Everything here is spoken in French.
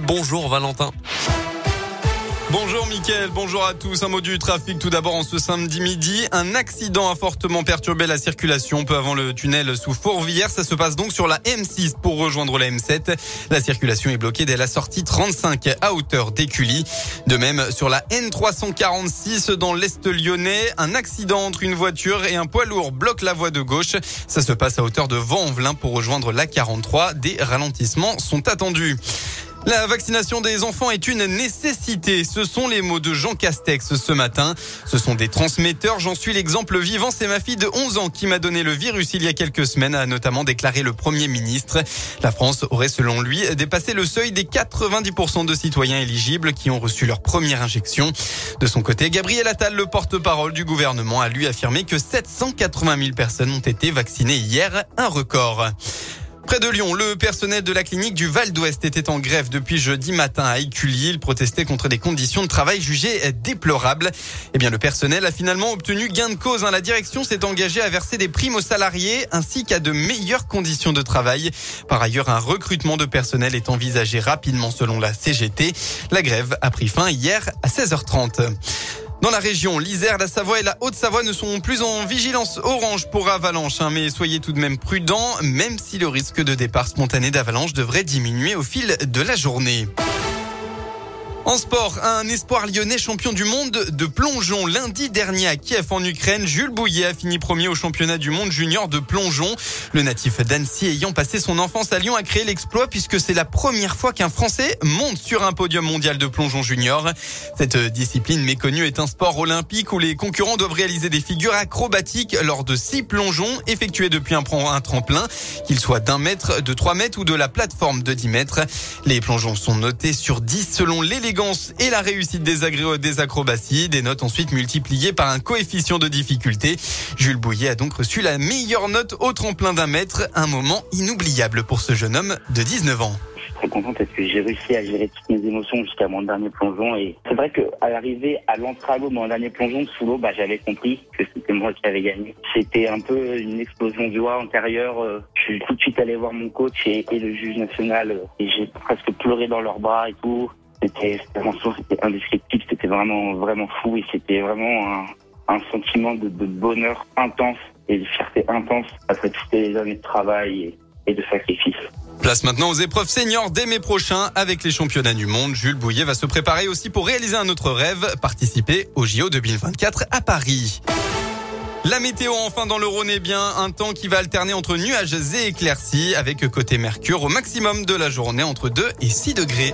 Bonjour Valentin. Bonjour Mickaël, bonjour à tous. Un mot du trafic tout d'abord en ce samedi midi. Un accident a fortement perturbé la circulation peu avant le tunnel sous Fourvière. Ça se passe donc sur la M6 pour rejoindre la M7. La circulation est bloquée dès la sortie 35 à hauteur d'Écully. De même sur la N346 dans l'Est lyonnais, un accident entre une voiture et un poids lourd bloque la voie de gauche. Ça se passe à hauteur de Vent-en-Velin pour rejoindre la 43. Des ralentissements sont attendus. La vaccination des enfants est une nécessité. Ce sont les mots de Jean Castex ce matin. Ce sont des transmetteurs. J'en suis l'exemple vivant. C'est ma fille de 11 ans qui m'a donné le virus il y a quelques semaines, a notamment déclaré le Premier ministre. La France aurait, selon lui, dépassé le seuil des 90% de citoyens éligibles qui ont reçu leur première injection. De son côté, Gabriel Attal, le porte-parole du gouvernement, a lui affirmé que 780 000 personnes ont été vaccinées hier, un record. Près de Lyon, le personnel de la clinique du Val d'Ouest était en grève depuis jeudi matin à Écully. Il protestait contre des conditions de travail jugées déplorables. Eh bien, le personnel a finalement obtenu gain de cause. Hein. La direction s'est engagée à verser des primes aux salariés ainsi qu'à de meilleures conditions de travail. Par ailleurs, un recrutement de personnel est envisagé rapidement selon la CGT. La grève a pris fin hier à 16h30. Dans la région, l'Isère, la Savoie et la Haute-Savoie ne sont plus en vigilance orange pour avalanche, hein, mais soyez tout de même prudents, même si le risque de départ spontané d'avalanche devrait diminuer au fil de la journée. En sport, un espoir lyonnais champion du monde de plongeon. Lundi dernier à Kiev en Ukraine, Jules Bouillet a fini premier au championnat du monde junior de plongeon. Le natif d'Annecy ayant passé son enfance à Lyon a créé l'exploit puisque c'est la première fois qu'un Français monte sur un podium mondial de plongeon junior. Cette discipline méconnue est un sport olympique où les concurrents doivent réaliser des figures acrobatiques lors de six plongeons effectués depuis un, tremplin, qu'il soit d'un mètre, de 3 mètres ou de la plateforme de 10 mètres. Les plongeons sont notés sur 10 selon l'élégance et la réussite des, acrobaties, des notes ensuite multipliées par un coefficient de difficulté. Jules Bouillet a donc reçu la meilleure note au tremplin d'un mètre, un moment inoubliable pour ce jeune homme de 19 ans très content parce que j'ai réussi à gérer toutes mes émotions jusqu'à mon dernier plongeon. Et c'est vrai qu'à l'arrivée à l'entrago, mon dernier plongeon sous l'eau, bah, j'avais compris que c'était moi qui avais gagné. C'était un peu une explosion de joie antérieure. Je suis tout de suite allé voir mon coach et, et le juge national et j'ai presque pleuré dans leurs bras et tout. C'était c'était indescriptible, c'était vraiment vraiment fou et c'était vraiment un, sentiment de, bonheur intense et de fierté intense après toutes les années de travail et, de sacrifice. Place maintenant aux épreuves seniors dès mai prochain avec les championnats du monde. Jules Bouillet va se préparer aussi pour réaliser un autre rêve, participer au JO 2024 à Paris. La météo enfin dans le Rhône est bien un temps qui va alterner entre nuages et éclaircies avec côté Mercure au maximum de la journée entre 2 et 6 degrés.